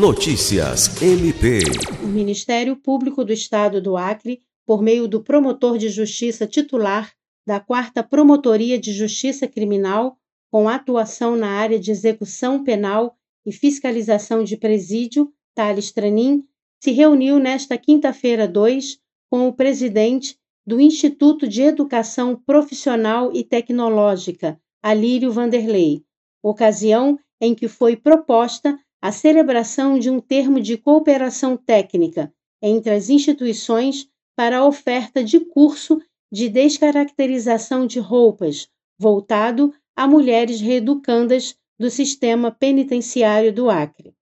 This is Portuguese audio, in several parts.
Notícias MP. O Ministério Público do Estado do Acre, por meio do promotor de justiça titular da 4 Promotoria de Justiça Criminal, com atuação na área de execução penal e fiscalização de presídio, Thales Tranin, se reuniu nesta quinta-feira 2 com o presidente do Instituto de Educação Profissional e Tecnológica, Alírio Vanderlei, ocasião em que foi proposta a celebração de um termo de cooperação técnica entre as instituições para a oferta de curso de descaracterização de roupas, voltado a mulheres reeducandas do sistema penitenciário do Acre.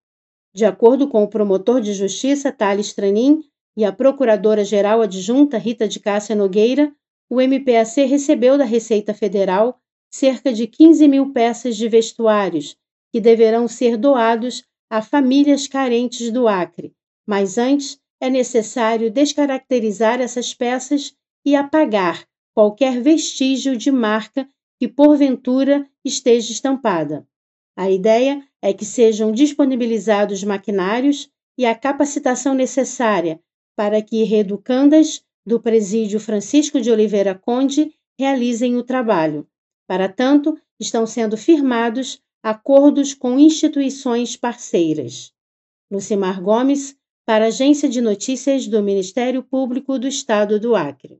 De acordo com o promotor de justiça Thales Tranin e a procuradora-geral adjunta Rita de Cássia Nogueira, o MPAC recebeu da Receita Federal cerca de 15 mil peças de vestuários que deverão ser doados a famílias carentes do Acre, mas antes é necessário descaracterizar essas peças e apagar qualquer vestígio de marca que porventura esteja estampada. A ideia é que sejam disponibilizados maquinários e a capacitação necessária para que reeducandas do Presídio Francisco de Oliveira Conde realizem o trabalho. Para tanto, estão sendo firmados acordos com instituições parceiras. Lucimar Gomes, para a Agência de Notícias do Ministério Público do Estado do Acre.